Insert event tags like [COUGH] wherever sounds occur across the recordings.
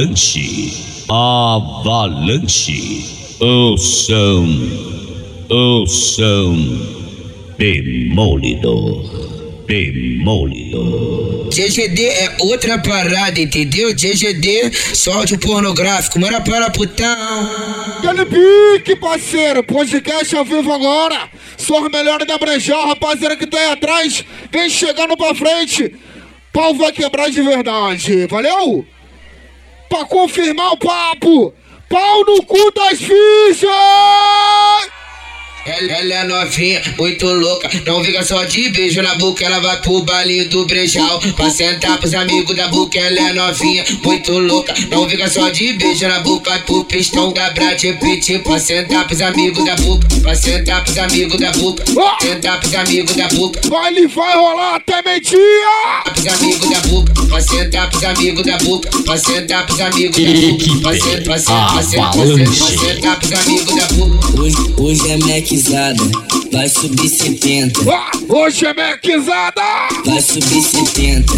Avalanche, avalanche, o som, o som, demolidor, demolidor. GGD é outra parada, entendeu? GGD, só áudio pornográfico, mora para putão. Dani Pique, parceiro, podcast ao vivo agora. Só os melhores da Brejão, rapaziada que tá aí atrás, vem chegando pra frente. Pau vai quebrar de verdade, valeu? Pra confirmar o papo, pau no cu das fichas! Ela, é novinha, muito louca, não fica só de beijo na boca, ela vai pro baile do brejal. Pra sentar pros amigos da boca, ela é novinha, muito louca, não fica só de beijo na boca, pro pistão da Brad Pitt. Pra sentar pros amigos da boca, pra sentar pros amigos da boca, sentar pros amigos da boca. Baile vai rolar até meio-dia! Pros amigos da boca, pra sentar pros amigos da boca, pra sentar pros amigos da boca, pra sentar, pra sentar, pros amigos da boca. Hoje, é Maczada, vai subir 70, Ah, hoje é mequizada! vai subir 70.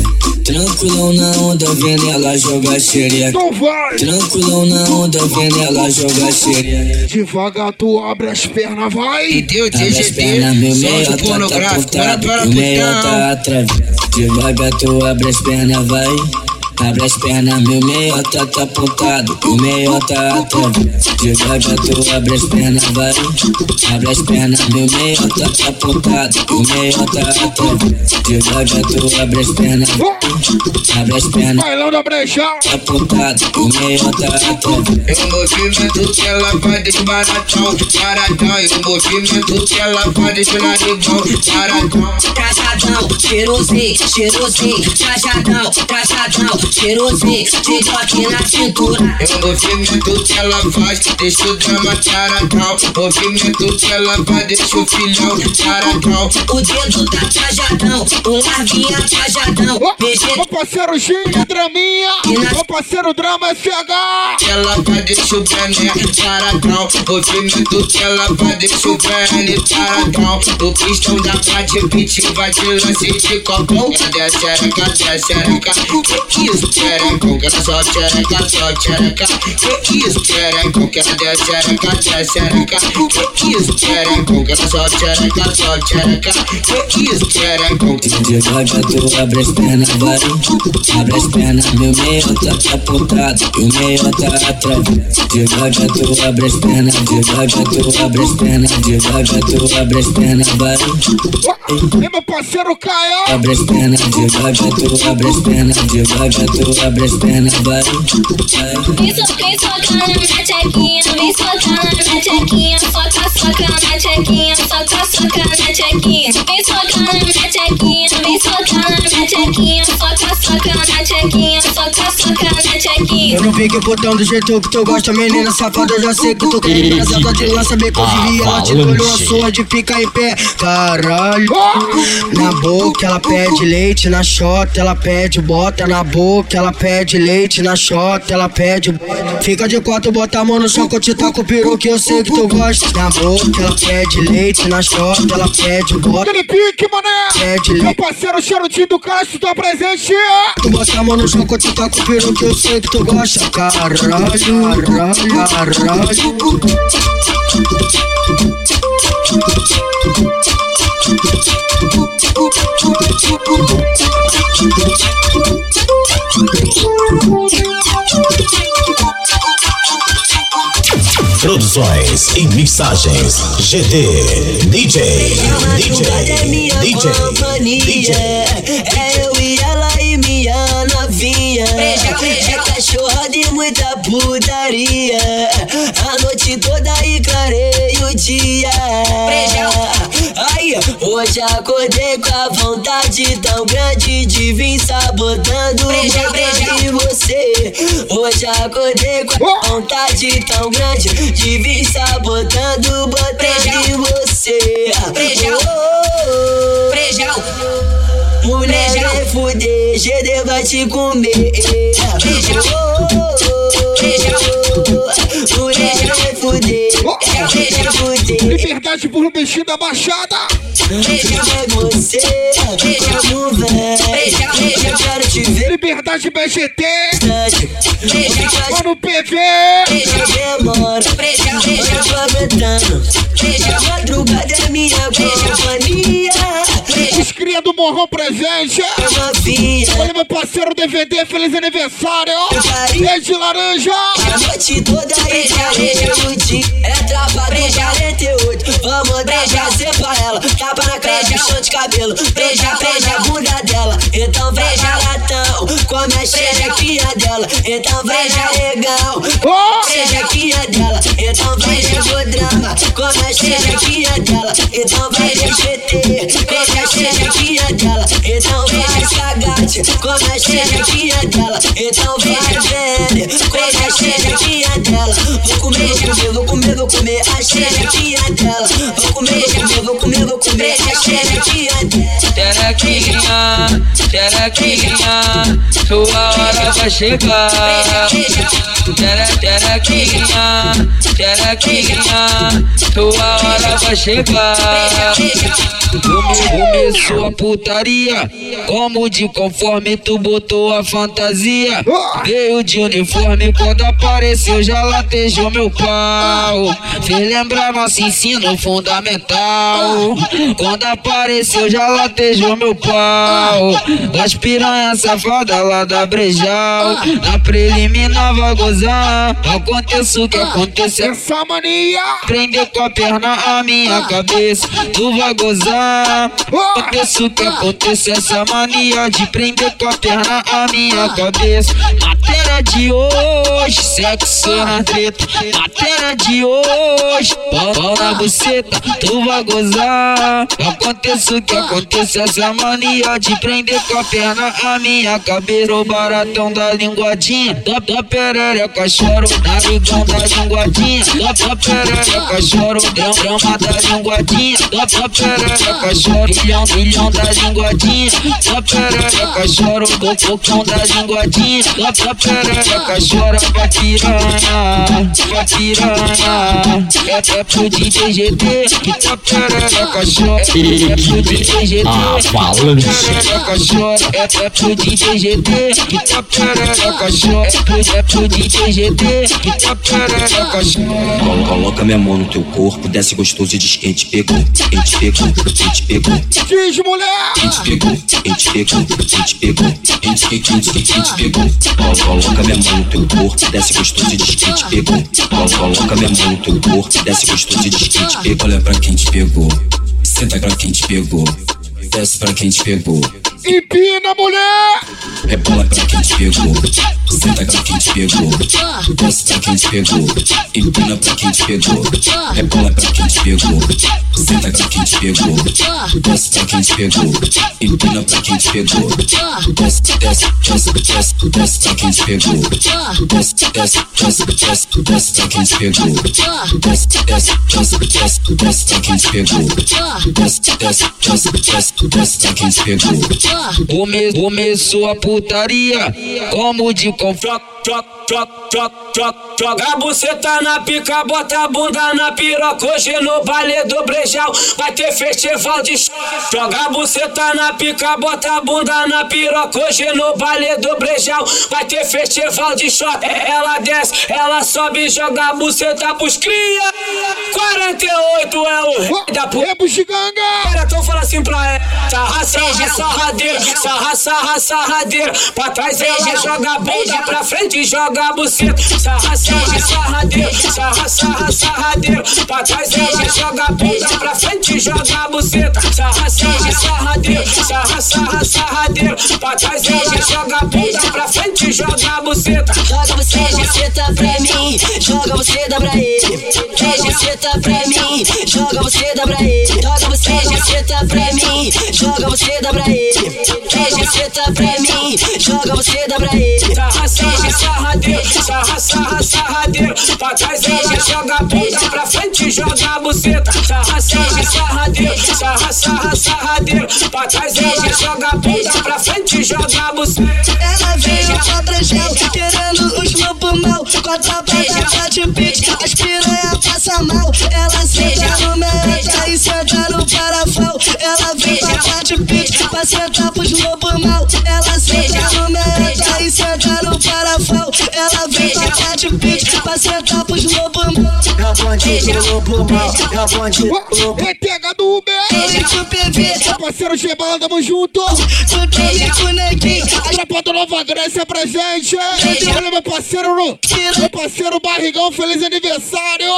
Tranquilão na onda, vendo ela jogar xereca. Então vai! Tranquilão na onda, vendo ela jogar xereca. Devagar tu abre as pernas, vai! Entendeu? Abre as GGD, pernas, meu só meio áudio tá, pornográfico, apontado, para o meio tá atravessado. Devagar tu abre as pernas, vai. Abre as pernas, meu meio tá, apontado, o meio tá atravessado. Devagar tu abre as pernas, vai. Abre as pernas, meu meio tá, apontado, o meio tá atravessado. Devagar tu abre as pernas. Abre as pernas, Bailão da Brejão! tá apontado, o meio tá atravessado. É o movimento que ela faz de baratão, baratão. É o movimento que ela faz de narigão, baratão. Cajadão, cheirosinho, cheirosinho, cajadão, cajadão, cheirosinho, TikTok na cintura. É o movimento que ela faz, deixa o drama taratão. Movimento que ela faz, deixa o filhão taratão. O dedo tá cajadão, o larguinha beijê Meu parceiro Gini Draminha! Meu parceiro Drama FH! Ela faz, deixa o Brené taratão. Movimento que ela faz, deixa o Brené taratão. O pistão da Pad Pit vai de lance de copão. Cadê a xereca, cadê a xereca? Que isso? Que era só xereca, só xereca. Que isso, xerecão? Cadê a xereca, cadê a xereca? Que isso, xerecão? Que era só xereca, só xereca. Que isso, xerecão? Devagar tu abre as pernas, vai Abre as pernas, meu meio tá, tá apontado O meio tá atravessado Devagar tu abre as pernas, devagar tu abre as pernas Devagar tu abre as pernas, vai E meu parceiro Caio! Abre as pernas, devagar tu abre as pernas Devagar tu abre as pernas, vai Vai. Vem so- vem socando na minha tchequinha, vem socando na minha tchequinha, soca, soca na tchequinha, soca, soca na tchequinha. Vem socando na minha tchequinha, vem socando na minha tchequinha, soca, soca na tchequinha, soca, soca na tchequinha. Eu não fico botão do jeito que tu gosta, menina safada. Eu já sei que tu quer casada de lança, bem conseguir. Ela te deu uma sua de ficar em pé. Caralho, na boca ela pede leite, na chota ela pede bota. Na boca ela pede leite, na chota ela pede bota. Fica de quatro, bota a mão no chão que eu te taco o peru que eu sei que tu gosta. Na boca ela pede leite, na chota ela pede bota. Aquele pique, mané! Pede Meu leite. parceiro Charutinho do Castro tá presente! Tu bota a mão no chão que eu te taco o peru que eu sei que tu gosta. Caralho, caralho, caralho. Produções e mixagens GD DJ DJ é minha DJ companhia. DJ É eu e ela e minha novinha. É cachorra de muita putaria. A noite toda e clareia o dia. Hoje acordei com a vontade tão grande de vir sabotando o botão de você. Hoje acordei com a vontade tão grande de vir sabotando o botão de você. Oh, Mulher vai fuder, GD vai te comer. Mulher vai fuder, vai fuder. Liberdade por um Baixada! É você. Eu quero te ver. verdade BGT. Mano PV. beija, demora. Beija, beija, aproveitando. Morrão presente. Olha meu parceiro DVD, feliz aniversário. E de laranja. A noite toda beija, beija dia. É trava beija 48. Vamos prazer pra ela. Tapa na cara, puxão de cabelo. Beija, beija a bunda dela. Então beija latão. Come a xerequinha dela. Então beija legal. Oh! Xerequinha dela. Então beija o drama. Come a xerequinha dela. Então beija GT. Come a xerequinha dela. Então beija velha. Come a xerequinha dela. Vou comer, comer, vou comer, vou comer a xerequinha dela. Vou comer, comer, vou comer, vou comer a xerequinha dela. Terequinha, terequinha, tua hora vai chegar. Tere, terequinha, terequinha, tua hora vai chegar. Come- Começou a putaria, como de conforme tu botou a fantasia. Veio de uniforme quando apareceu, já latejou meu pau. Fez lembrar nosso ensino fundamental. Quando apareceu, já latejou meu pau. Das piranhas safadas lá da Brejal. Na preliminar vai gozar. Aconteça o que acontecer. Essa mania. Prender com a perna a minha cabeça, tu vai gozar. Aconteça o que aconteça, essa mania de prender com a perna a minha cabeça. Matéria de hoje, sexo na treta. Matéria de hoje, pau, na buceta, tu vai gozar. Aconteça o que aconteça, essa mania de prender com a perna a minha cabeça. O baratão da linguadinha, da, da perereca choro, narigão da linguadinha, da, da perereca choro, drama, drama da linguadinha, da, da perereca choro, milhão, milhão da linguadinha, da perereca choro, cocão da linguadinha, da, da perereca vai piranha, vai piranha, é, é pro DJ GT, tá perereca chora, é pro DJ GT, perereca chora, é, é pro DJ GT, tá perereca chora, é pro, DJ GT, tá perereca Coloca minha mão no teu corpo, desce gostoso e diz quem te pegou, quem te pegou, quem te pegou, Diz mulher. quem te pegou, quem te pegou, quem te pegou, quem te, te, quem te pegou. Colo- Coloca minha mão no teu corpo, desce gostoso e diz quem te pegou. Colo- Coloca minha mão no teu corpo, desce gostoso e diz quem te pegou. Olha pra quem te pegou, senta pra quem te pegou, desce pra quem te pegou. Empina mulher. Pra quem te pegou, senta pra quem te pegou, desce pra quem te pegou, empina pra quem te pegou, pra quem te pegou, senta pra quem te pegou, desce pra quem te pegou, empina pra quem te pegou, desce, desce, desce, desce, desce pra quem te pegou, desce, desce, desce, desce, desce pra quem te pegou, desce, desce, desce, desce, desce pra quem te pegou, desce, desce, desce, desce, desce pra quem te pegou. Come, começou a putaria, como de confronto. Joga, a buceta na pica, bota a bunda na piroca. Hoje no baile do Brejal vai ter festival de show. Joga a buceta na pica, bota a bunda na piroca. Hoje no baile do Brejal vai ter festival de shot. Ela desce, ela sobe, joga a buceta pros cria. 48 é o rei da puta. É buxiganga. Cara, então fala assim pra ela Sarra, sarra, sarradeira Sarra, sarra, sarradeira Pra trás ela joga a bunda Pra frente joga a buceta Sarra, sarra, sarradeira Sarra, sarra, sarradeira Pra trás ela joga a bunda Pra frente joga a buceta. Sarra, sarra, sarradeira Sarra, sarra, sarradeira Pra trás ela joga a bunda Pra frente joga a buceta. Joga você, buceta pra mim, joga você dá pra ele. Quer buceta pra mim, joga você dá pra ele. Joga você, buceta pra mim, joga você dá pra ele. Quer buceta pra mim, joga você dá pra ele. Sarra, sarra, Sarra, sarra, sarradeira Pra trás ela joga a bunda Pra frente joga a buceta. Sarra, sarra, Sarra, sarra, sarradeira Pra trás ela joga a bunda Pra frente joga a buceta. Ela veio pra Brejal, querendo os lobo mal. Com a tropa da Tati Pix, as piranha passa mal. Ela senta no merda e senta no parafal. Ela vem pra Tati Pix, pra sentar pros lobo mal. Ela senta no merda vem pra cá de peixe pra sentar pros lobos. É o bonde do lobo mal, é o bonde do lobo. É pega do Uber. Meu parceiro Gebala, tamo junto. tu tem com neguinho. Tropa do Nova Grécia presente. Olha meu parceiro, no- meu parceiro Barrigão, feliz aniversário.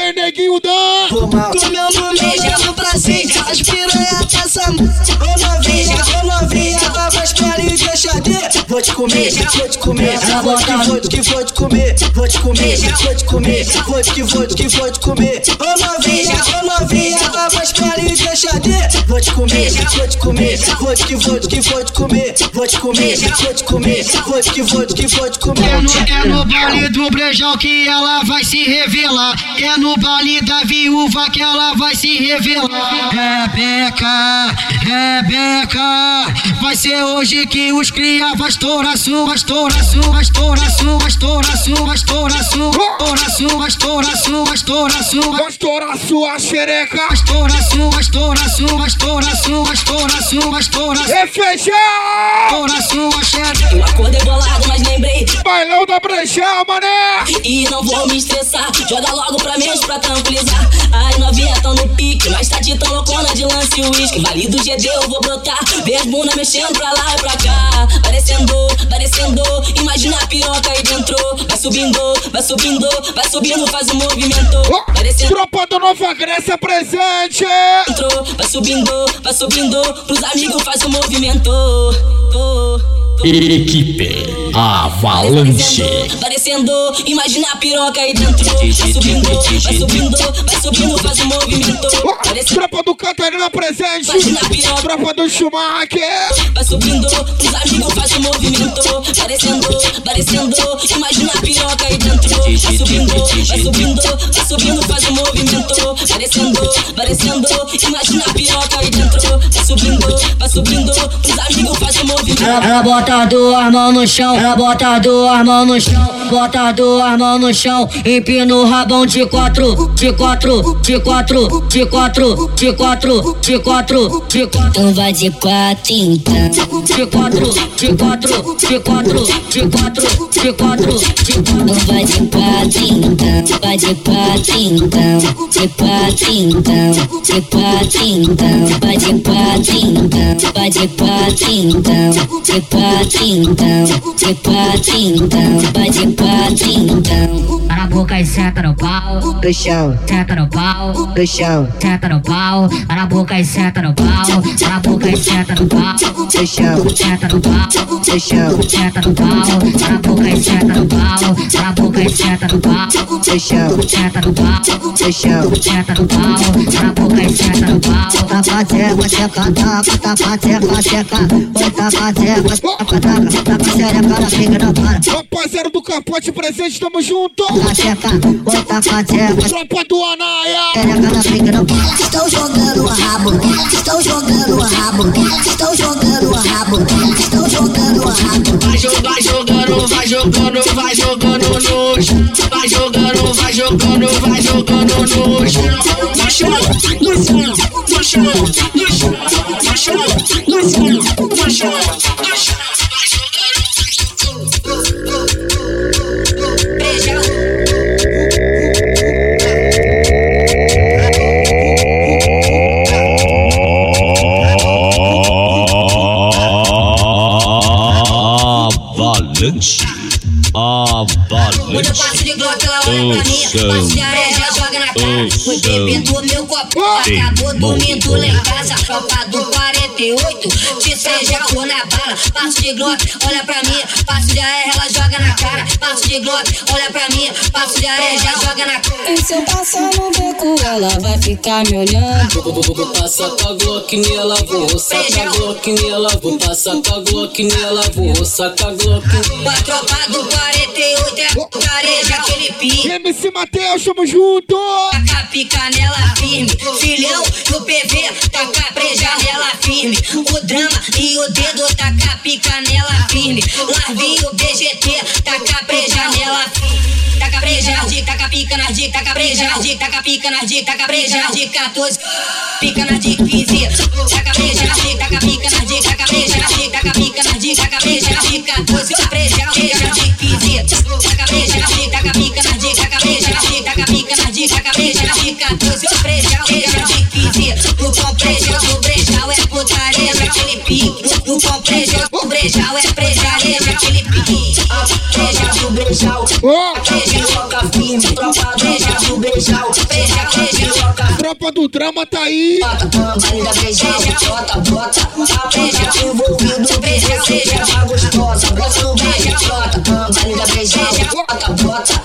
Ei, neguinho Dan. Com meu número no Brasil, as piranha passa Ô novinha, ô novinha, Vou te comer, vou te comer, vou te, vou te, vou te comer Vou te comer, vou te comer, vou te, vou te, vou te comer Ô novinha, ô novinha, mais e deixa de Vou te comer, vou te comer, vou te, vou te, vou te comer Vou te comer, vou te comer, vou te, vou te, vou te comer É no, é baile do brejão que ela vai se revelar. É no baile da viúva que ela vai se revelar. Rebeca, Rebeca, vai ser hoje que os cria vai estourar sua, estourar sua, estourar sua, estourar sua, estourar sua, estourar sua, estourar sua, estourar sua. Estourar sua xereca. Estoura sua, estoura sua, estoura sua, estoura sua, estoura sua, É feijão. estoura sua, xereca. Eu acordei bolado, mas lembrei. Bailão da brejão, mané. E não vou me estressar. Joga logo pra mim pra tranquilizar. Ai, novinha tão no pique. Mas tá de tão loucona de lance e uísque. Vale do GD eu vou brotar. Vê as bunda mexendo pra lá e pra cá. Vai descendo, vai descendo. Imagina a piroca aí dentro. Vai subindo, vai subindo, vai subindo, faz o movimento. Vai descendo. Tropa do Nova Grécia presente. dentro, vai subindo, vai subindo, pros amigos faz o movimento. Equipe Avalanche. Vai descendo, imagina a piroca aí dentro. Vai subindo, vai subindo, vai subindo, faz o movimento. Vai descendo, Tropa do Catarina presente. Tropa do Schumacher. vai subindo, pros amigos faz o movimento. Vai descendo, vai descendo, imagina a piroca aí dentro. Vai subindo, vai subindo, vai subindo, faz o movimento. Vai descendo, vai descendo, imagina a piroca aí dentro. Vai subindo, vai subindo, pros amigos. Ela bota duas mãos no chão, ela bota duas mãos no chão, bota duas mãos no chão, empina o rabão de quatro, de quatro, de quatro, de quatro, de quatro, de quatro, de quatro. Então vai de quatro então. De quatro, de quatro, de quatro, de quatro, de quatro, de Então quatro. vai de quatro então. Vai de quatro então. De quatro então. De quatro então. Vai de quatro então. Vai de quatro então. De quatro então. De quatro então. Vai de quatro então. Para a boca e senta no pau, Do chão, senta no pau, do chão, senta no pau, para a boca e senta no pau, para a boca e senta no pau, do chão, senta no pau. do chão, Senta no pau, na boca e senta no pau, na boca e senta no pau, do chão, senta no pau, do chão. senta no pau, na boca e senta no pau. Tapa teca, teca, tapa, tapa teca, teca. Oi, tapa teca, tapa, tapa, tapa xereca na figa não para. Rapaziada do Capote presente, tamo junto. Tapa teca, oi, tapa teca, Tropa do Anaia. xereca na figa não para. Estão jogando o rabo, estão jogando o rabo, estão jogando o rabo, estão jogando o rabo. Vai jogar, jogando, vai jogando, vai jogando no chão. Vai jogando, vai jogando, vai jogando. No chão, no chão, no chão, no chão, no chão, no chão, no chão, Ouçam. Passo de areia, joga na cara. Foi bebendo meu copo, acabou dormindo lá em casa. Tropa do 48, te seja cor na bala. Passo de glock, olha pra mim. Passo de areia, ela joga na cara. Passo de glock, olha pra mim. Passo de areia, já joga na cara. E se eu passar no beco, ela vai ficar me olhando. Vou passar com a Glock nela, vou sacar a Glock nela, vou passar com a Glock nela, vou sacar a Glock Com a tropa do 48 é careja, aquele pique. MC Matheus, tamo junto. Taca a pica nela firme, filhão do PV, taca a preja nela firme. O drama e o dedo, taca a pica nela firme. Larvinho BGT, taca a preja nela firme dica, taca breja na dica, taca pica na dica, taca breja na dica, taca pica na dica, taca breja na dica, 14, pica na dica, 15, taca breja na dica, taca pica na dica, taca breja na dica, taca pica na dica, taca breja na dica, 14, breja na dica, taca 15, taca breja na dica, taca pica na dica, taca breja na dica, taca pica na dica, taca breja na dica, 14, breja na dica, 15, no pão breja, no brejal é putaria, naquele pique, no pão breja, no brejal é brejaria, naquele pique, breja no brejal, breja ciúme. Tropa beija pro beijão, beija, beija. Tropa do drama tá aí. Bota, bunda, beija, bota, bota. Beija pro envolvido, beija, beija, tá gostosa. Bota no beija, bota, bunda, beija, bota, bota.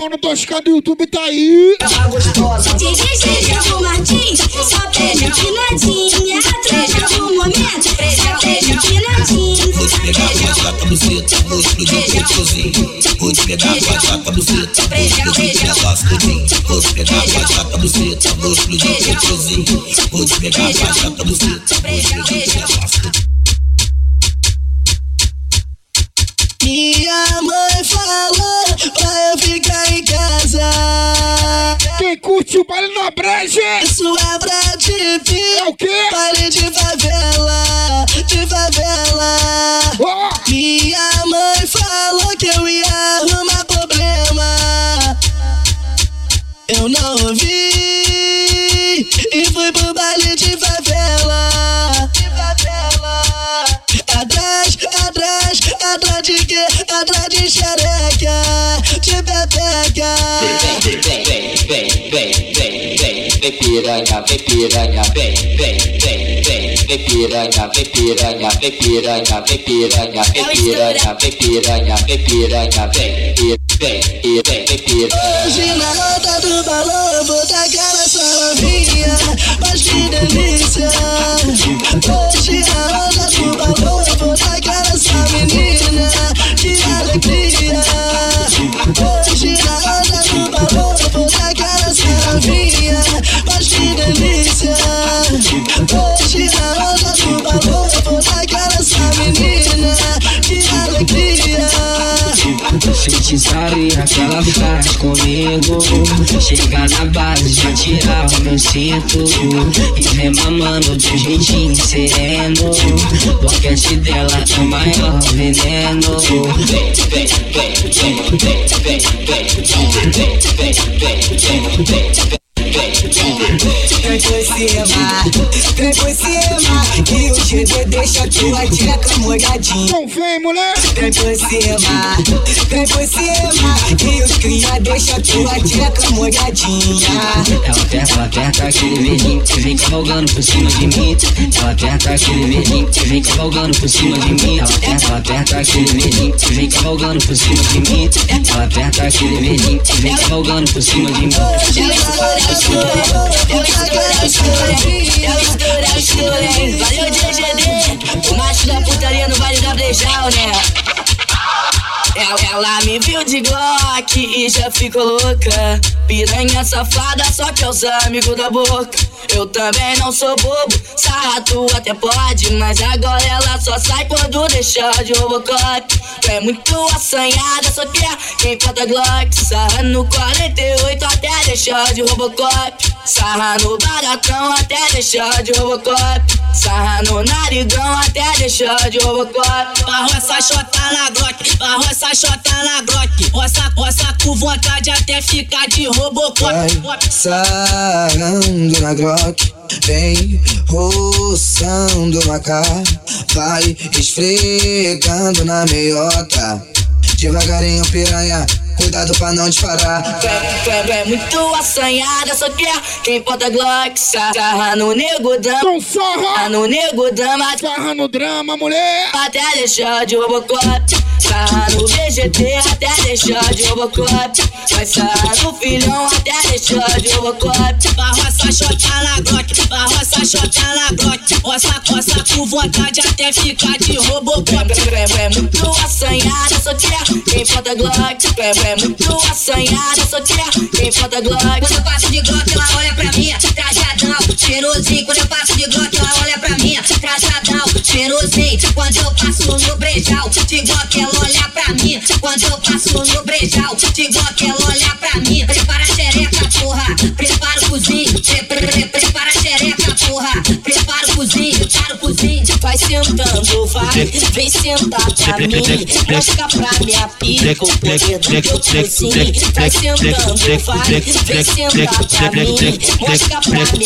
Mano, tosca do YouTube tá aí. Tá gostosa. Beija, beija pro Martins, só beija. buceta, gosto do teu cozinho. Vou te pegar com a chapa buceta, gosto do teu cozinho. Vou te pegar com a chapa buceta, gosto do teu cozinho. Vou te pegar com a chapa buceta, gosto. Minha mãe falou pra eu ficar em casa. Quem curte o baile na breja? Isso é pra te É o quê? Baile de favela, de favela. Ó, Minha mãe falou que eu ia arrumar problema. Eu não ouvi e fui pro baile de de quê? Atrás de xereca, de pepeca. Vem, vem, vem, vem, vem, vem, vem piranha, vem piranha, vem, vem, vem, vem, vem piranha, vem piranha, vem piranha, vem piranha, vem piranha, vem piranha, vem piranha, vem, vem, vem, vem, piranha. Hoje na roda do balão eu vou tacar essa novinha Mas que delícia Hoje na roda do balão eu vou tacar 你真的。Que ela faz comigo Chega na base, já tirar o meu cinto. E vem mamando de jeitinho sereno. Boquete dela é o maior veneno. vem por cima Que o GD deixa tua tcheca molhadinha. Não vem, mulher. Vem por cima, vem por cima Que os cria deixa tua tcheca molhadinha. Ela aperta, ela aperta aquele verdinho que vem cavalgando por cima de mim. Ela aperta aquele verdinho que vem cavalgando por cima de mim. Ela aperta, ela aperta aquele verdinho que vem cavalgando por cima de mim. Ela aperta aquele verdinho que vem cavalgando por cima de mim. Ela estoura, estoura, ela estoura, estoura Ela estoura, estoura, hein Valeu DGD O macho da putaria no Vale da Brejal, né? Ela, ela me viu de Glock e já ficou louca. Piranha safada, só que é os amigos da boca. Eu também não sou bobo, sarrato até pode. Mas agora ela só sai quando deixa de Robocop. Tu é muito assanhada, só quer quem porta Glock. Sarra no 48 até deixar de Robocop. Sarra no baratão até deixar de Robocop. Sarra no narigão até deixar de Robocop. Barro essa chota na Glock, barro essa chota na Glock. Roça, roça com vontade até ficar de Robocop. Vai sarrando na Glock, vem roçando na cara, vai esfregando na meiota. Devagarinho, piranha, cuidado pra não disparar. É, tu é muito assanhada, só quer quem porta Glock. Sarra no nego dama, Então sarra. sarra no nego dama. Sarra no drama, mulher. Até deixar de Robocop Sarra no VGT até deixar de Robocop Vai sarrar no filhão até deixar de Robocop Barro essa chota na Glock, barro essa chota na Glock. Roça, roça com vontade até ficar de Robocop. É, é muito assanhada, só quer quem porta Glock é, é muito assanhada, sou tia. Tem falta do ódio, eu passo de glock, ela olha pra mim. Traz trajadão, cheirosinho. Quando eu passo de Glock, ela olha pra mim, trajadão, cheirosinho. Quando eu passo no brejal, de Glock, ela olha pra mim. Quando eu passo no brejal, de Glock, ela olha pra mim. Prepara a xereca, porra, prepara o cozinho. Pre pre pre prepara a xereca, porra, prepara o cozinho, para o cozinho. Vai sentando, vai, vem sentar pra mim. Mostra pra minha pica o poder do teu cozinho. Vai sentando, vai, vem sentar pra mim. Mostra pra minha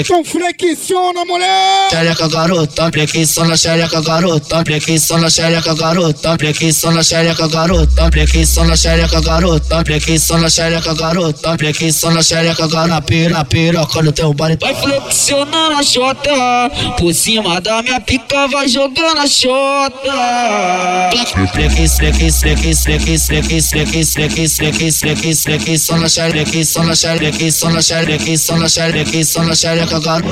Então flexiona, mulher! Xereca garota, flexiona xereca garota, flexiona xereca garota, flexiona xereca garota, flexiona xereca garota, flexiona xereca garota, flexiona xereca garota, pira, piroca no teu bar. Vai flexionando a xota, por cima da minha pica vai jogando a xota. Flex, flex, xereca, e só na xereca, e só na xereca, e só na xereca agora.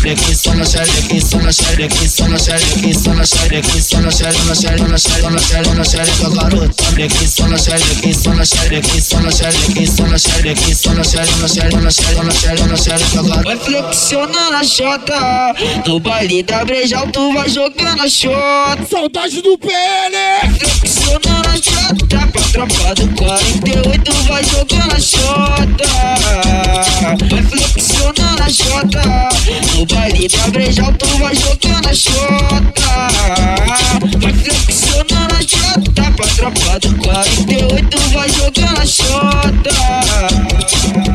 Flex, só na xereca, e só na xereca, e só na xereca, e só na xereca, e só na xereca, na xereca, na xereca, na xereca, na xereca, garota. Flex, só na xereca, e só na xereca, e só na xereca, e só na xereca, e só na xereca, na xereca, na xereca, na xereca, na xereca agora. Vai flexionar na xota, no baile da brejal tu vai jogar na xota. Saudade do PL! Flexionar na xota, pra tropa do 48 vai jogar a xota. Vai flexionando a xota, no baile da Brejal tu vai jogando a xota. Vai flexionando a xota, pra tropa do 48 vai jogando a xota.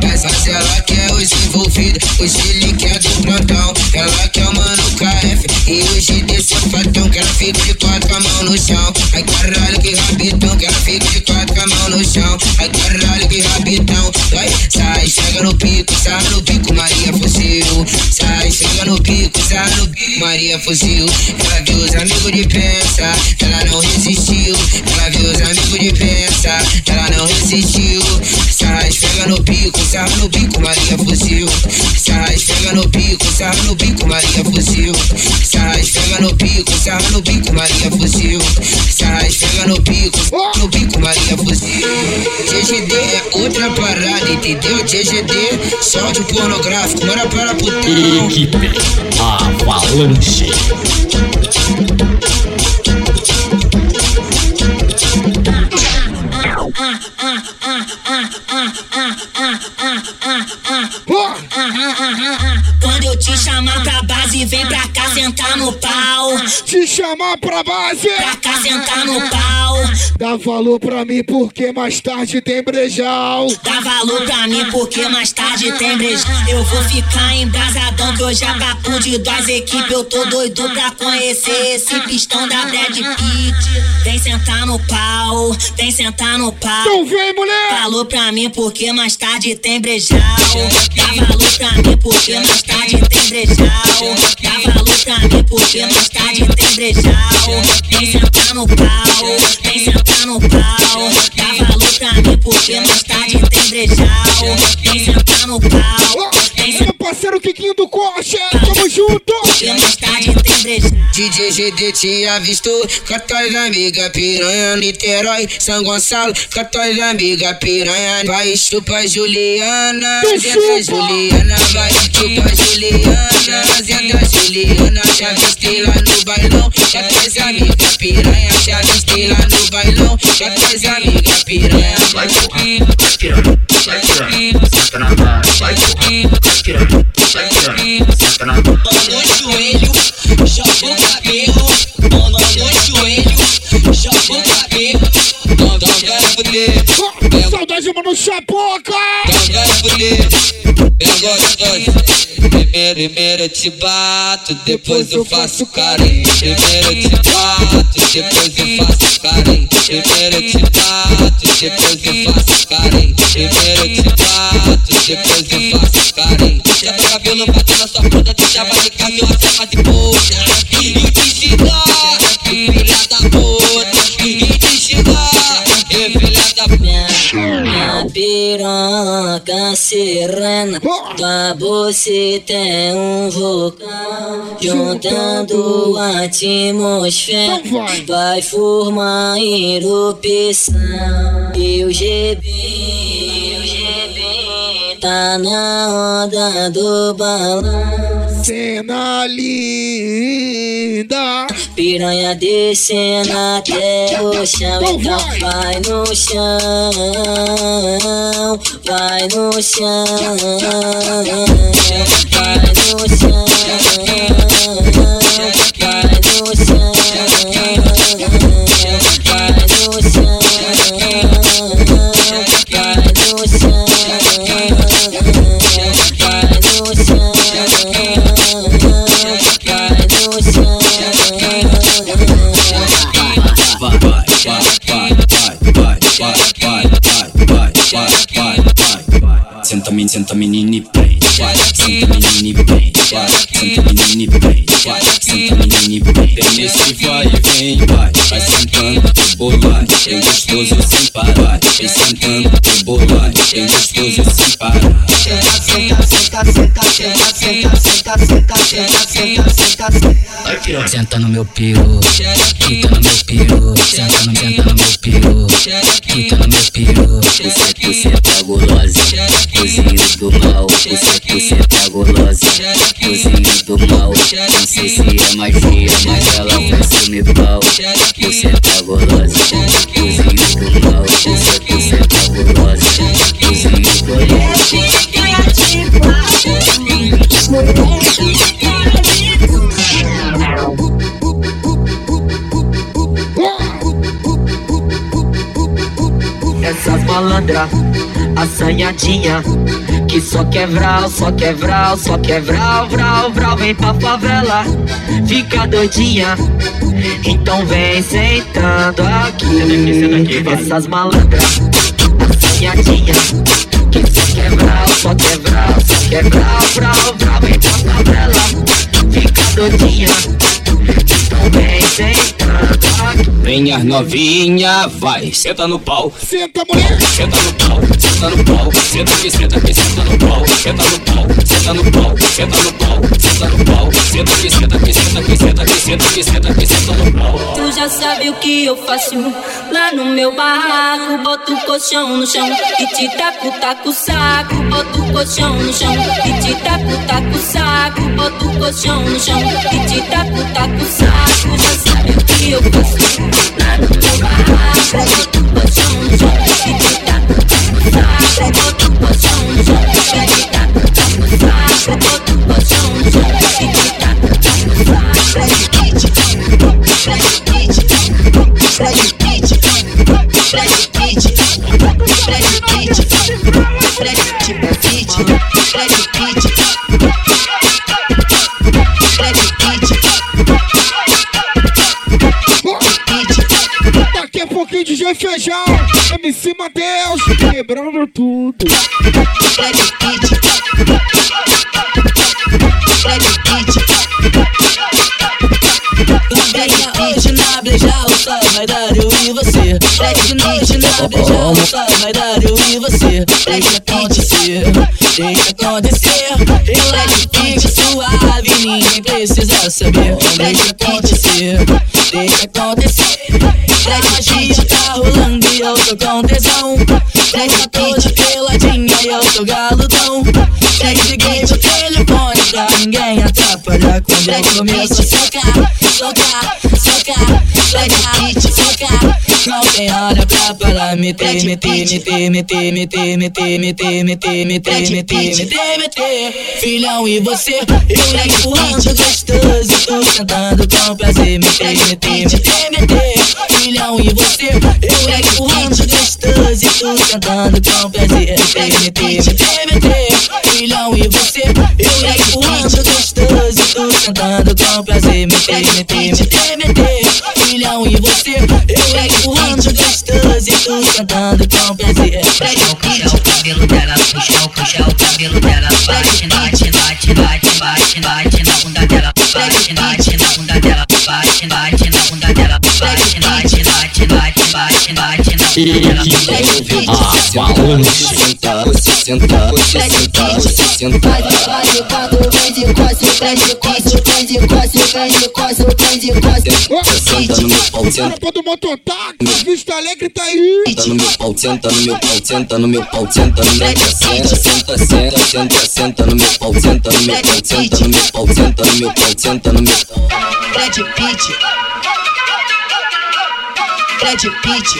Essa ela quer os envolvidos, o Chile quer do plantão. Ela quer o mano KF e hoje desse fatão. Que ela fica de quatro com a mão no chão. Ai caralho, que rabitão. Que ela fica de quatro com a mão no chão. Ai caralho, que rabitão. Vai, sai, chega no pico, sai no pico, Maria fuzil. Sai, chega no pico, sai no pico, Maria fuzil. Ela viu os amigos de pensa, ela não resistiu. Ela viu os amigos de pensa, ela não resistiu. Sai, pega no pico, sarra no bico, Maria fuzil. Sai, pega no pico, sarra no bico, Maria fuzil. Sai, pega no pico, sarra no bico, Maria fuzil. Sai, pega no pico, no bico, Maria fuzil. GGD é outra parada, entendeu? Só de pornográfico, mora para putão. Equipe Avalanche. Quando eu te chamar pra base, vem pra cá sentar no pau. Te chamar pra base! Pra cá sentar no pau. Dá valor pra mim porque mais tarde tem brejal. Dá valor pra mim porque mais tarde tem breja. Eu vou ficar embrasadão que eu já papo de duas equipes. Eu tô doido pra conhecer esse pistão da Brad Pitt. Vem sentar no pau, vem sentar no pau. Então vem, mulher! Falou pra mim porque mais tarde tem brejal. Dá valor pra mim porque mais tarde tem brejal. Dá valor pra mim porque mais tarde tem brejal. Vem sentar no pau, vem sentar no pau. Valor pra mim porque mais tarde tem brejal. Vem sentar no pau, vem Meu parceiro Kikinho do Corte, tamo junto! tarde tem. DJ GD te avistou, tuas amigas piranha, Niterói, São Gonçalo, tuas amigas piranha, vai chupa Juliana, zenta Juliana, vai chupa Juliana, zenta Juliana, te avistei lá no bailão, tuas amigas piranha, te avistei lá no bailão, com as tuas amigas piranha, vai chupa, vai piranha, vai piranha, senta na vara, vai chupa, vai piranha, vai piranha, senta na vara. no joelho, joga o cabelo. Mão no joelho, joga o cabelo. Então quer fuder, Saudade, mano, chapoca! então quer fuder. Bem gostoso. Primeiro, primeiro eu te bato, depois eu faço carinho. Primeiro eu te bato, depois eu faço carinho. Primeiro eu te bato, depois eu faço carinho. Primeiro eu te bato, depois eu faço carinho. Já tá cabelo batendo na sua bunda, já vai ficar meu acima de puta. E xingar, filha da puta. E e filha da puta. Piroca serena, tua buceta é um vulcão, juntando a atmosfera, vai formar erupção. E o GB, o GB tá na onda do balão. Cena linda. Piranha descendo até o chão, então vai no chão, vai no chão, vai no chão, vai no chão, vai no chão, También siento mi niña play. Tem nesse vai e vem, vai, vai sentando, rebolar, é gostoso sem parar, vai sentando, rebolar, é gostoso sem parar. Senta, senta, senta, senta, senta, senta, senta, senta, senta, senta, no meu peru, quica no meu peru, senta no, senta no meu peru, quica no meu peru. Você, você tá gulosa, cozinho do mal. Você, você tá gulosa, cozinho do mal. Não sei se é magia, mas ela filme pau. Você tá gulosa, cozinho do mal. Você, você tá gulosa, cozinho do mal. Essas malandra, assanhadinha Que só quebral, só quebral, só quebral, vral, vral Vem pra favela, fica doidinha. Então vem sentando aqui, aqui Essas malandras, assanhadinha Que só quebral, só quebral, só quebral, vral, vral Vem pra favela, fica doidinha vem as novinha, vai, senta no pau. Senta, mulher. Senta no pau, senta no pau, senta aqui, senta aqui, senta no pau, senta no pau, senta no pau, senta no pau, senta no pau, senta aqui, senta aqui, senta aqui, senta aqui, senta aqui, senta aqui, senta no pau. Tu já sabe o que eu faço lá no meu barraco. Boto o colchão no chão e te taco, taco o saco. Boto o colchão no chão e te taco, taco o saco. Boto o colchão no chão e te taco, taco no saco, mas sabe o que eu gosto? Lá no teu barraco, boto um poção no sol, ele tá plantando saco, boto um poção no sol, ele tá plantando saco, boto um poção no sol, ele tá plantando saco. Tipo, tipo, tipo, tipo, tipo, tipo, Feijão, é MC Mateus quebrando tudo. Ready, só vai dar eu e você. Hoje noite na breja só vai dar eu e você. Deixa acontecer, deixa acontecer. Relaxa, fica suave, ninguém precisa saber. Deixa acontecer, deixa acontecer. A magia tá rolando e eu tô com tesão. Deixa toda peladinha e eu tô galudão. Desliguei meu telefone pra ninguém atrapalhar Quando eu começo a socar, socar, socar, socar Não tem hora pra parar, meter, meter, meter, meter, meter, meter, meter, meter, meter, meter, meter, meter Filhão e você, eu empurrando gostoso Tô cantando com prazer, meter, meter, meter, meter Filhão e você, eu empurrando gostoso Tô cantando com prazer, meter, meter, meter, meter Filhão e você, eu empurrando gostoso Tô cantando com prazer, meter, meter, meter, meter Filhão e você, eu empurrando gostoso Tô cantando com prazer. Puxa, o cabelo dela, puxa, puxa o cabelo dela Bate, bate, bate, bate, bate, bate na bunda dela Bate, bate na bunda dela Bate, bate na bunda dela Bate, bate, bate, bate, bate, bate na bunda dela. Avalanche. Senta, você senta, você senta, você senta. Senta no meu pau, senta. Tropa do mototáxi, Vista Alegre tá aí. Senta no meu pau, senta no meu pau, senta no meu pau, senta no meu pau, senta, senta, senta, senta, senta no meu pau, senta no meu pau, senta no meu pau, senta no meu pau, senta no meu pau. Brad Pitt. Brad Pitt.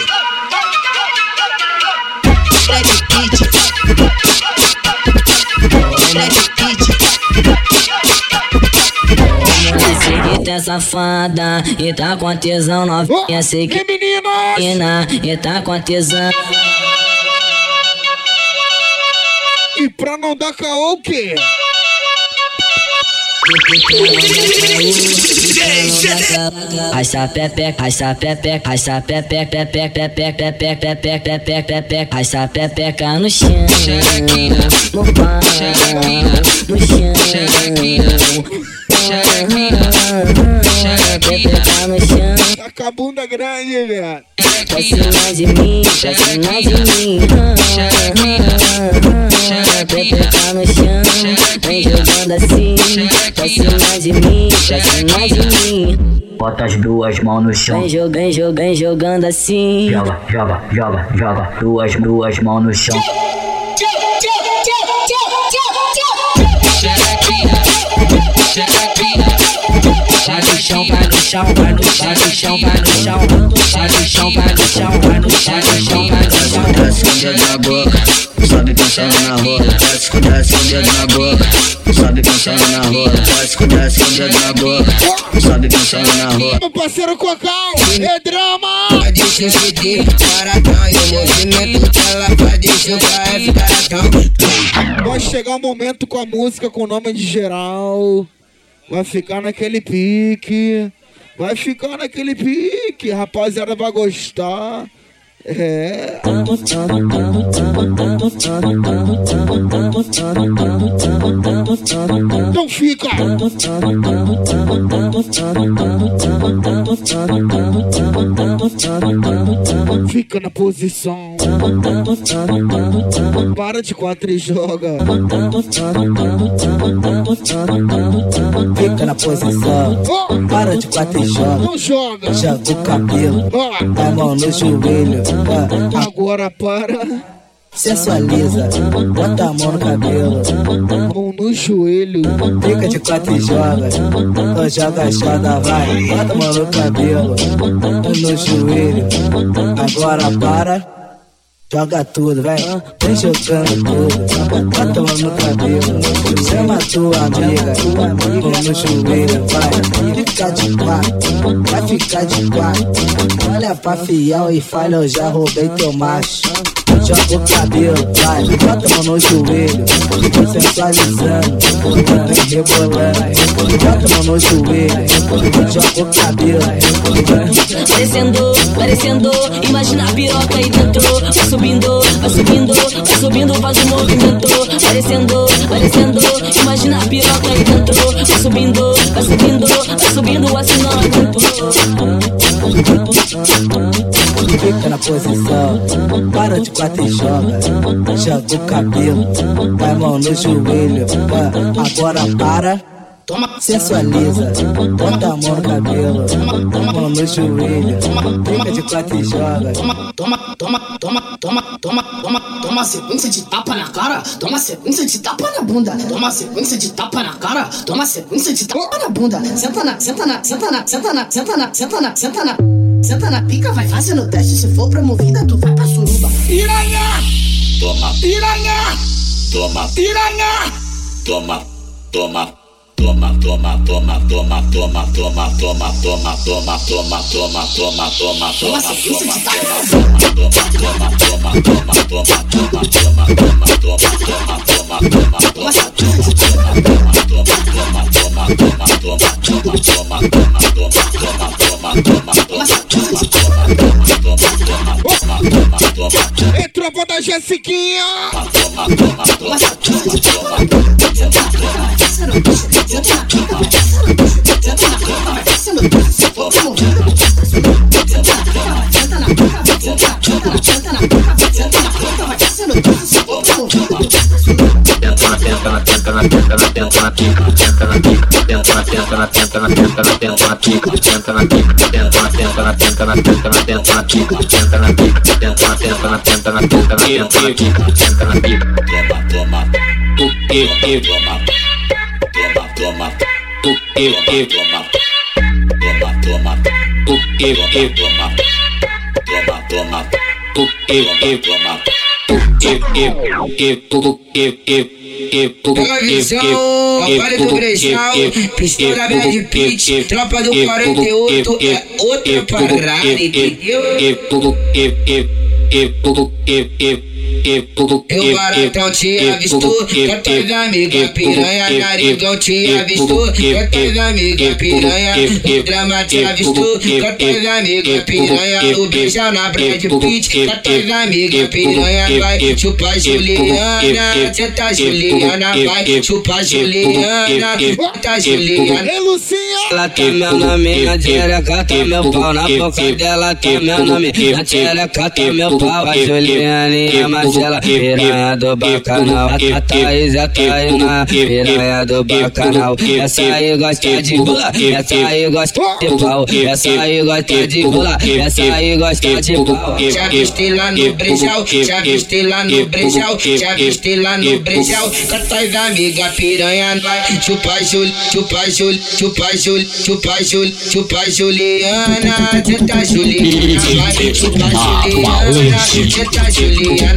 Brad Pitt. Brad Pitt. Tá safada e tá com a tesão novinha. Sei que menina e tá com a tesão. E pra não dar caô, o quê? DJ CD. Racha pepeca, racha pepeca, racha pepeca, pepeca, pepeca, pepeca, pepeca, pepeca, racha pepeca no né? chão. Xerequina, né? no pão. Xerequina, no né? chão. Xerequina, xerequina. Tá com a bunda grande, velho. De mim, mais de mim. No chão, vem jogando assim. Mais de mim, mais de mim. Bota as duas mãos no chão. Vem jogando, jogando, jogando assim. Joga, joga, joga, joga. Duas, duas mãos no chão. Vai no chão, vai no chão, vai no vai no chão, vai no chão, vai no chão, vai no chão, vai no vai no chão, vai no chão. Desce com o dedo na boca, sobe pensando na rola. Desce com desce com o dedo na boca, sobe pensando na rola. Desce com desce com o dedo na boca, sobe pensando na rola. Meu parceiro Cocão, é drama. Pode se fuder, paradão. E o movimento que ela pode jogar é paradão. Vai chegar o momento com a música com o nome de geral. Vai ficar naquele pique. Vai ficar naquele pique. Rapaziada vai gostar. É. Então fica. Fica na posição. Para de quatro e joga. Fica na posição, para de quatro e joga. Não joga. Joga o cabelo, a mão no joelho. Agora para. Sensualiza, bota a mão no cabelo. Mão no joelho. Fica de quatro e joga. Então joga, joga, vai. Bota a mão no cabelo, no joelho. Agora para. Joga tudo, vai, vem jogando tudo. Bota a mão no cabelo, chama tua amiga, mão no joelho, vai. Fica de quatro, vai ficar de quatro. Olha pra fiel e fala, eu já roubei teu macho. Joga o cabelo, vai, bota a mão no joelho, sensualizando, vem rebolando, bota a mão no joelho, joga o cabelo, Parecendo, parecendo, imagina a piroca aí dentro. Vai subindo, vai subindo, vai subindo, faz um movimento. Parecendo, parecendo, imagina a piroca aí dentro. Vai subindo, vai subindo, vai subindo, assim não aguento. fica na posição, para de quatro e joga, o cabelo, vai mão no joelho, agora para. Sensualiza, bota a mão no cabelo, mão no joelho, fica de quatro e joga. Toma, toma, toma, toma, toma, toma, toma, toma sequência de tapa na cara, toma sequência de tapa na bunda, toma sequência de tapa na cara, toma sequência de tapa na bunda, senta na, senta na, senta na, senta na, senta na, senta na, senta na, senta na pica, vai fazendo o teste, se for promovida, tu vai pra suruba. Piranha! Toma, Piranha! toma, Piranha! toma, toma. Toma, toma, toma, toma, toma, toma, toma, toma, toma, toma, toma, toma, toma, toma, sequência de tapa. toma, toma, toma, toma, toma, toma, toma, toma, toma, toma, vovó da Jessiquinha na tenta na tenta na pica, tenta na pica, tenta na tenta na tenta na tenta na tenta na pica, tenta na pica, tenta na tenta na tenta na tenta na tenta na pica, tenta na pica, tenta na tenta na tenta na tenta na tenta na pica, tenta na pica, toma toma, tu e e toma, toma toma, tu e e toma, toma toma, tu e e toma, toma toma, tu e e toma, Vale do Brejal, Pistola Bad Pit, Tropa do 48, é outra parada, entendeu? Eu baratão te avistou, quantas amigas piranha, narigão te avistou, quantas amigas piranha, o drama te avistou, quantas amigas piranha, o beijão na Brad Pitt, quantas amigas piranha, vai chupar Juliana, senta Juliana, vai chupar Juliana, senta Juliana. Ei, Lucinha! Ela tá meu nome na xereca, tá meu pau na boca dela, tá meu nome na xereca, tá meu pau. A Juliane e a Marcela, piranha do bacanal. A Thaís e a Tainá, piranha do bacanal. Essa aí gosta de rola, essa aí gosta de pau. Essa aí gosta de rola, essa aí gosta de pau. Já viste lá no brejal, já viste lá no brejal, já viste lá no brejal. Com tuas amigas piranha, vai chupa Jul, chupa Jul, chupa Jul, chupa Jul, chupa Juliana, senta Juliana, vai chupa Juliana, senta Juliana,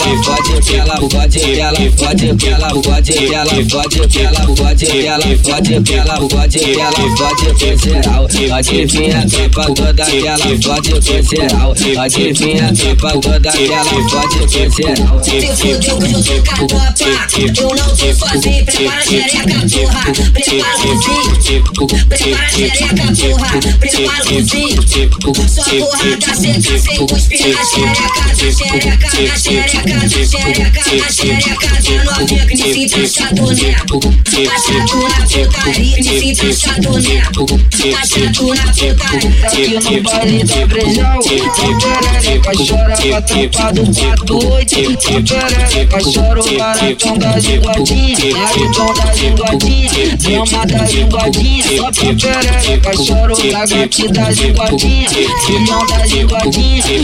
que ela fode, que ela fode, que ela fode, que ela fode, que ela fode, que ela fode, que ela fode, que ela fode, que ela fode, que pra toda que ela fode, que geral. Toda que ela fode, que geral. Se fudeu eu sou catopa Eu não sou sozinho Prepara xereca, porra Prepara o Prepara xereca, porra Prepara o Só porrada seca sem cuspir na xereca Na xereca, na xereca, de xereca, a xereca de novinha de se deixa doneco. Passado na putaria de se deixa doneco. Passado na putaria. Aqui no baile da brejão, xereca chora pra tampa do patude. Xereca chora o baratão da linguadinha, baratão da linguadinha, chama da linguadinha. Só pra xereca chora o lagote da linguadinha, filhão da linguadinha, o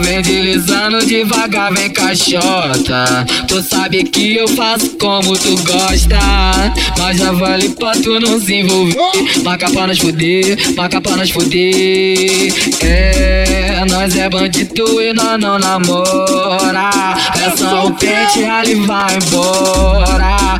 Vem deslizando devagar, vem caixota. Tu sabe que eu faço como tu gosta. Mas já vale pra tu não se envolver. Marca pra nós fuder, marca pra nós fuder. É, nós é bandido e nós não namora. É só o pente ali vai embora.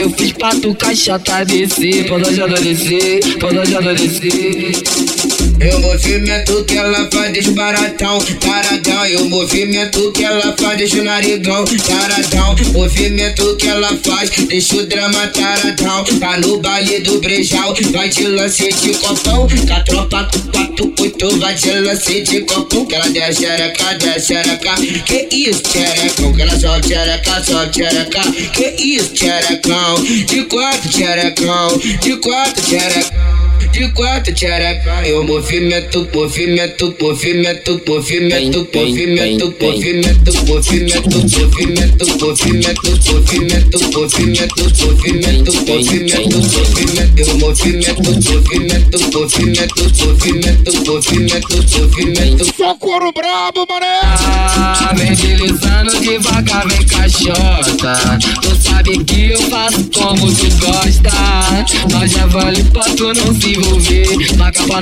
Eu fiz pra tu caixota descer, pode já descer, pode já descer. E o movimento que ela faz deixa o baratão taradão. E o movimento que ela faz deixa o narigão taradão. Movimento que ela faz deixa o drama taradão. Tá no baile do brejal, vai de lance de copão. Com tropa do 48 vai de lance de copão. Que ela desce xereca, desce xereca. Que isso, xerecão? Que ela sobe xereca, sobe xereca. Que isso, xerecão? De quatro xerecão, de quatro xerecão. De quatro tchereca, eu movimento, movimento, movimento, movimento, movimento, movimento, movimento, movimento, movimento, movimento, movimento, movimento, movimento, movimento, eu movimento, movimento, movimento, movimento, movimento, movimento. Só couro brabo, mané! Ah, vem deslizando devagar, vem caixota. Tu sabe que eu faço como tu gosta. Nós já vale pra tu não se envolver.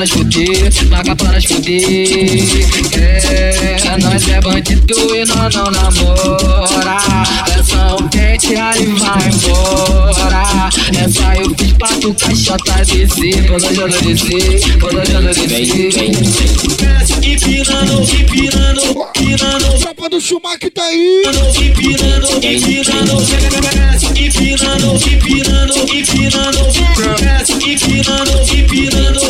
Nós fuder, marca pra nós fuder. É, nós é bandido e nós não namora. É só um pente ali vai embora. Essa eu fiz pra tu caixota descer. Quando eu já descer, quando eu já descer. Empinando, empinando, empinando. Tropa do Schumacher tá aí. Empinando, empinando, empinando, empinando, empinando, empinando, empinando, empinando.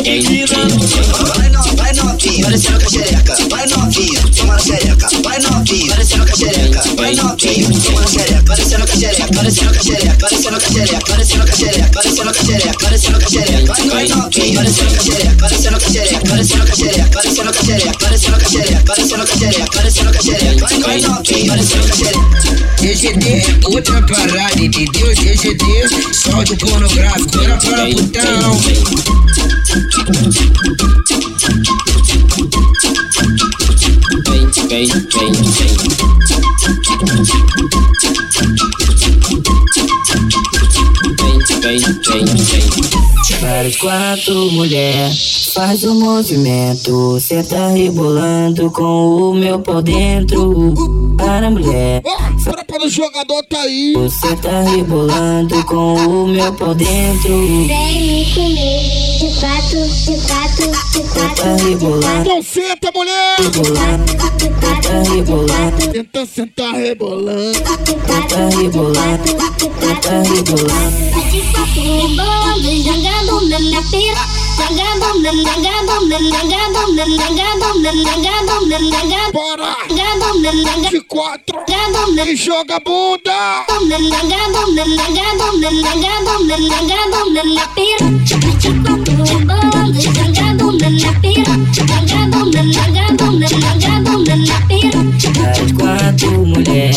Vai no, vai novinha, parecendo com a xereca. Vai novinha, toma na xereca. Vai novinha, parecendo com a xereca. Vai novinha, toma na xereca. Parecendo com a xereca, parecendo com a xereca, parecendo com a xereca, parecendo com a xereca, parecendo com a xereca, parecendo com a xereca. Vai novinha, parecendo com a xereca, parecendo com a xereca, parecendo com a xereca, parecendo com a xereca, parecendo com a xereca, parecendo com a xereca, parecendo com a xereca. Vai novinha, parecendo com a xereca. GGD é outra parada, entendeu? GGD, solte pornográfico, era para putão. Vem, vem, vem, vem. Vem, vem, vem, vem. Para os quatro, mulher, faz o movimento. Cê tá rebolando com o meu pau dentro. Para mulher, Do jogador tá aí. você tá rebolando com o meu pau dentro. Vem me comer, de quatro, de quatro, de Tá quatro. rebolando, Não senta, mulher. rebolando, tá rebolando, Tenta sentar rebolando. tá rebolando, tá rebolando. De quatro rebolando, jogando na minha pira. Bora! De quatro! E joga bunda! Faz quatro, mulher,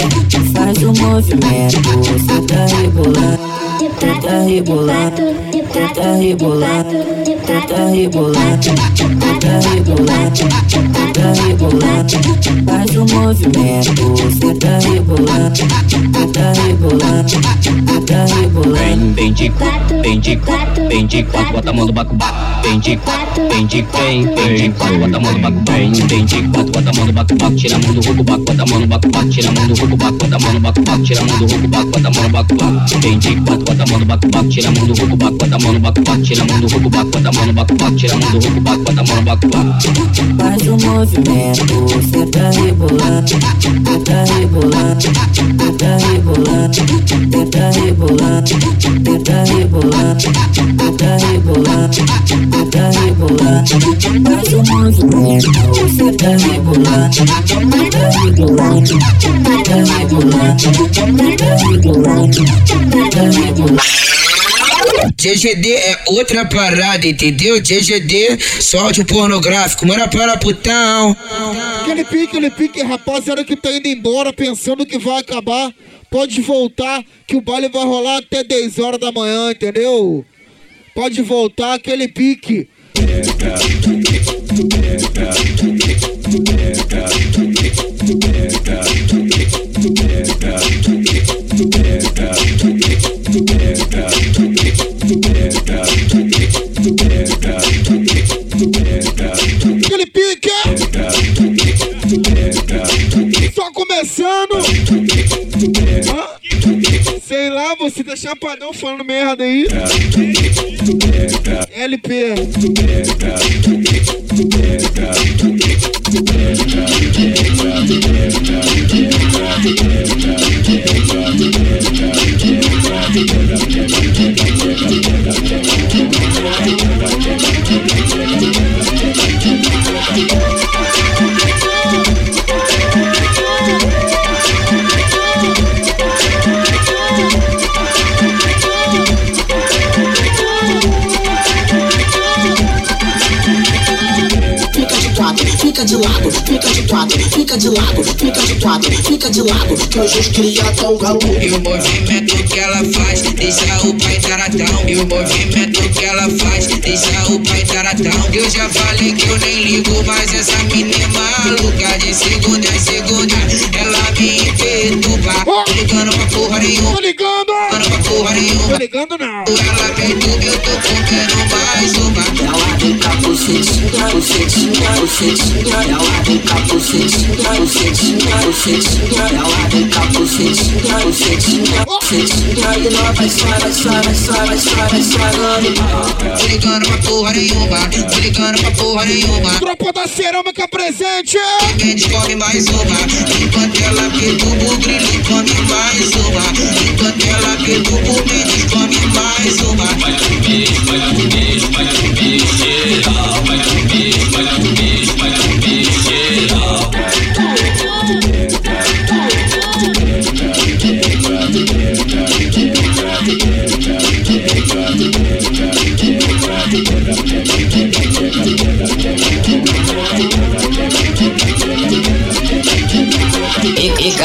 faz o um movimento, você tá rebolando, você tá rebolando tá cê tá rebolando, cê tá rebolando. Faz o movimento, tá cê tá rebolando, cê tá rebolando. Vem, de quatro, vem de quatro, vem de quatro, bota a mão no bacubá. Vem de quatro, vem de vem, vem de quatro, bota a mão no bacubá. Vem, de quatro, bota a mão no bacubá, tira a mão do rucubaco, bota a mão no bacubá, tira a mão do rucubaco, bota a mão no bacubá, tira a mão do rucubaco, bota a mão no bacubá. Vem de quatro, bota a mão no bacubá, tira a mão do rucubaco, bota a mão no bacubá, tira a mão do rucubaco, bota a mão no bacubá, tira a mão do rucubaco, bota a mão no bacubá. Faz o movimento, cê tá rebolando, tá rebolando, tá rebolando, tá rebolando, tá rebolando, tá rebolando, cê tá rebolando. Faz o movimento, cê tá rebolando, cê tá rebolando, cê tá rebolando, tá rebolando, tá rebolando. GGD é outra parada, entendeu? GGD, solte o pornográfico, mora para putão. Aquele pique, aquele pique, rapaziada que tá indo embora pensando que vai acabar. Pode voltar, que o baile vai rolar até 10 horas da manhã, entendeu? Pode voltar, aquele pique. Aquele. Só começando. Sei lá, você tá chapadão falando merda aí. LP. Thank you. De lado, fica de quatro, fica de lado, fica de quatro, fica de lado, que hoje os cria tão galo. E o movimento que ela faz, deixa o pai taratão. E o movimento que ela faz, deixa o pai taratão. Eu já falei que eu nem ligo, mas essa menina é maluca. De segunda em segunda, ela me perturba. Tô ligando pra porra nenhuma. Tô ligando! Ligando pra porra nenhuma. Tô ligando não. Ela perturba, eu tô comendo mais uma. Ela. E nós vai vai vai vai vai Tô ligando pra porra nenhuma. Tô ligando pra porra nenhuma. Tropa da cerâmica presente! Mendes come mais uma. Enquanto ela perturba o grilo, come mais uma. Enquanto ela perturba o Mendes, come mais uma. Vai dar um beijo, vai dar um beijo, vai um beijo geral. Vai dar um beijo, vai um beijo,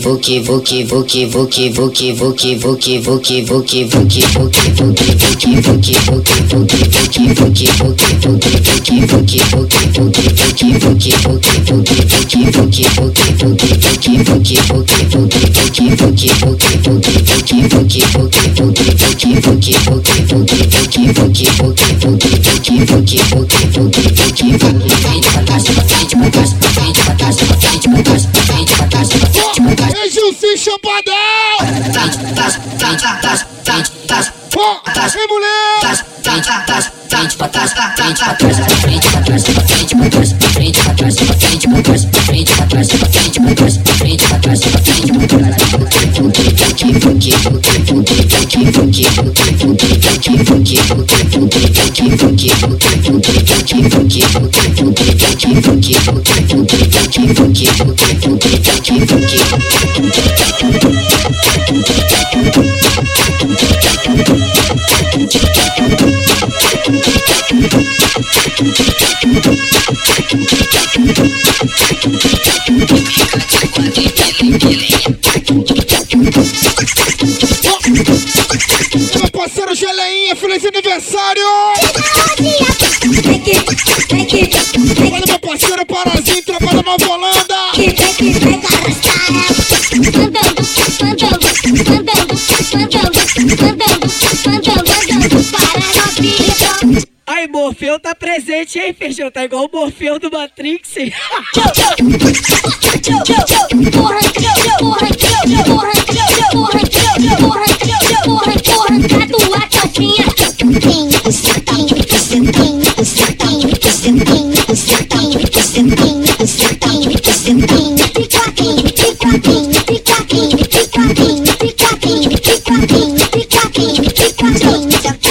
vuca, vuca, vuca, vuca, vuca, vuca, vuca, vuca, vuca, vuca, vuca, vuca, vuca, vuca, Beijo sim, chapadão! Ei, mulher! Frente pra trás, frente pra trás, frente pra trás, frente pra trás, frente pra trás, frente pra trás, frente pra trás, frente pra trás, frente pra trás, frente pra trás. Meu parceiro Geleinha, feliz aniversário! Olha meu parceiro Parazinho, trabalha na volanda! Ai, Morfeu tá presente, hein, Feijão? Tá igual o Morfeu do Matrix. [LAUGHS] Tic-tac-tic, tic-tac-tic,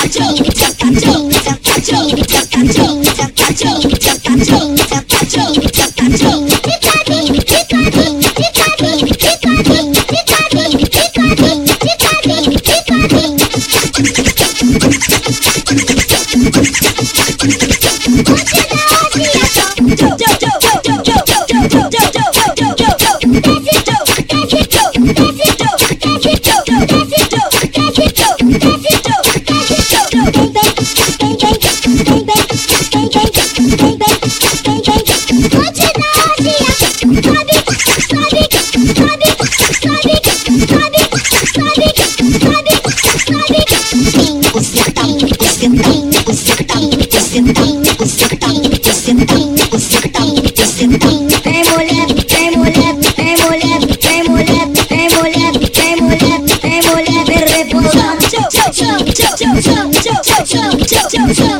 tic-tac-tic, tic-tac-tic. Catch you, catch you, catch you, catch you, catch you, catch you. It's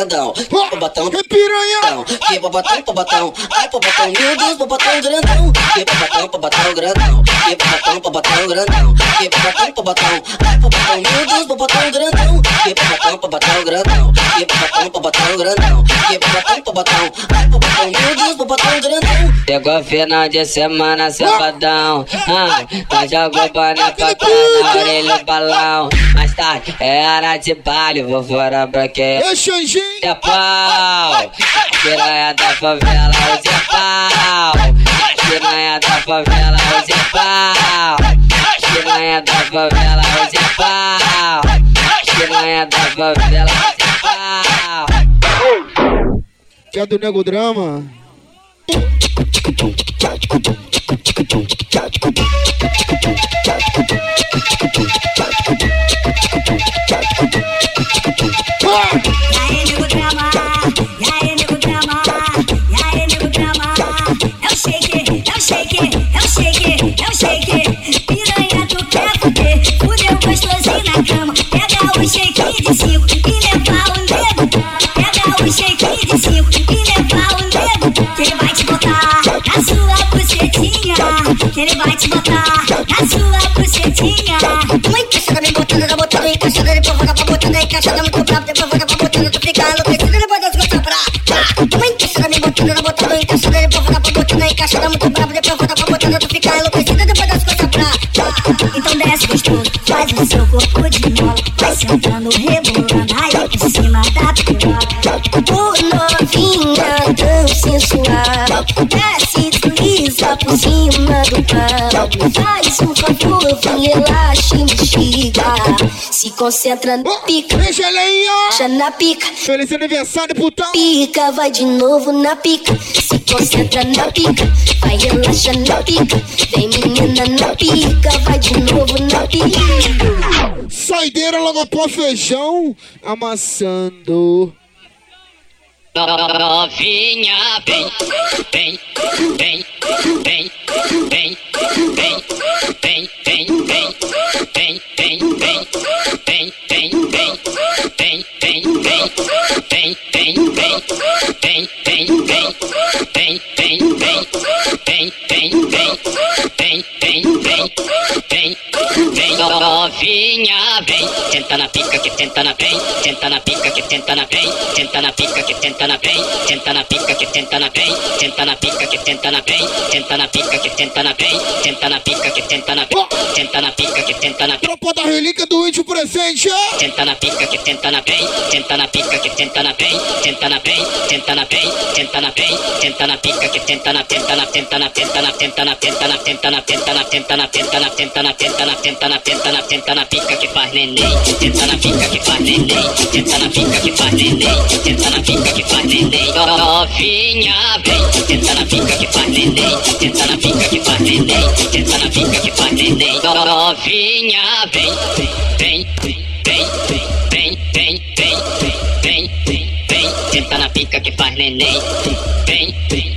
grandão. Ah, bobatão, que piranha. Que bobatão, bobatão. Ai, bobatão, meu Deus, bobatão grandão. Que bobatão, bobatão grandão. Que bobatão, bobatão grandão. Que bobatão, bobatão. Ai, bobatão, meu Deus, bobatão grandão. Que popotão, popotão grandão. Que popotão, popotão grandão. Que popotão, popotão. Ai, popotão, meu Deus, popotão grandão. Chegou final de semana, sabadão. Ah, nós jogou boné pra cá na orelha o balão. Mais tarde é hora de baile, vou fora pra quê? Ô, Xanjinho! É pau, piranha da favela, hoje é pau. Piranha da favela, hoje é pau. Piranha da favela, hoje é pau. Manhã da favela central. Que é do Nego Drama? Aí, Nego Drama. De cinco e levar o. Pega o shake de cinco e levar o ele vai te botar na sua bucetinha. Ele vai te botar na sua bucetinha. Uma encaixada me botando, tá botando encaixada, depois vai pra botando encaixada muito brabo, depois vai pra botando, tu fica enlouquecida, depois das costas pra. Uma encaixada me botando, tá botando encaixada, depois vai pra botando encaixada muito brabo, depois vai pra botando, fica Então desce faz o seu corpo de mola, vai sentando, rebolando, aí por cima da piroca. O novinha tão sensual, desce desliza por cima do pau. Faz um favor, vem relaxa e mastiga. Se concentra na pica, deixa na pica. Feliz aniversário, putão. Pica, vai de novo na pica. Se concentra na pica, vai relaxa na pica. Vem menina na pica, vai de novo na pica. Saideira logo após feijão, amassando. Novinha, vem, vem, vem, vem, vem, vem, vem, vem, vem, vem, vem, vem, vem, senta na pica que senta na vem, senta na pica que senta na vem, senta na pica que senta na vem, senta na pica que senta na vem, senta na pica que senta na vem, senta na pica que senta na vem, senta na pica que senta na vem, senta na pica que senta na Tropa da relíquia do índio presente. Senta na pica que senta na vem, senta na pica que senta na vem, senta na vem, senta na vem, senta na vem, senta na pica que senta na senta na senta na senta na senta na senta na senta na senta na senta na senta na senta na senta na senta na senta na senta na pica que faz neném, senta na pica que faz neném, senta na pica que faz neném, senta na pica que faz neném, novinha vem, senta na pica que faz neném, senta na pica que faz neném, senta na pica que faz neném, novinha vem, vem, vem, vem, vem, vem, vem, vem, vem, vem, senta na pica que faz neném, vem, vem,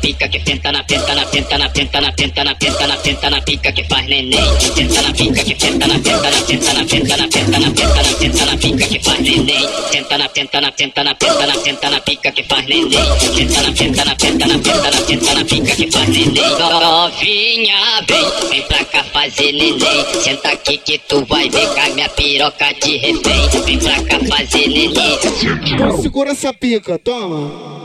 pica que tenta na tenta na tenta na tenta na tenta na tenta na tenta na pica que faz neném. Tenta na pica que tenta na tenta na tenta na tenta na tenta na tenta na tenta na pica que faz neném. Tenta na tenta na tenta na tenta na tenta na pica que faz neném. Tenta na tenta na tenta na tenta na tenta na pica que faz neném. Novinha, vem, vem pra cá fazer neném. Senta aqui que tu vai ver com a minha piroca de refém. Vem pra cá fazer neném. Então segura essa pica, toma.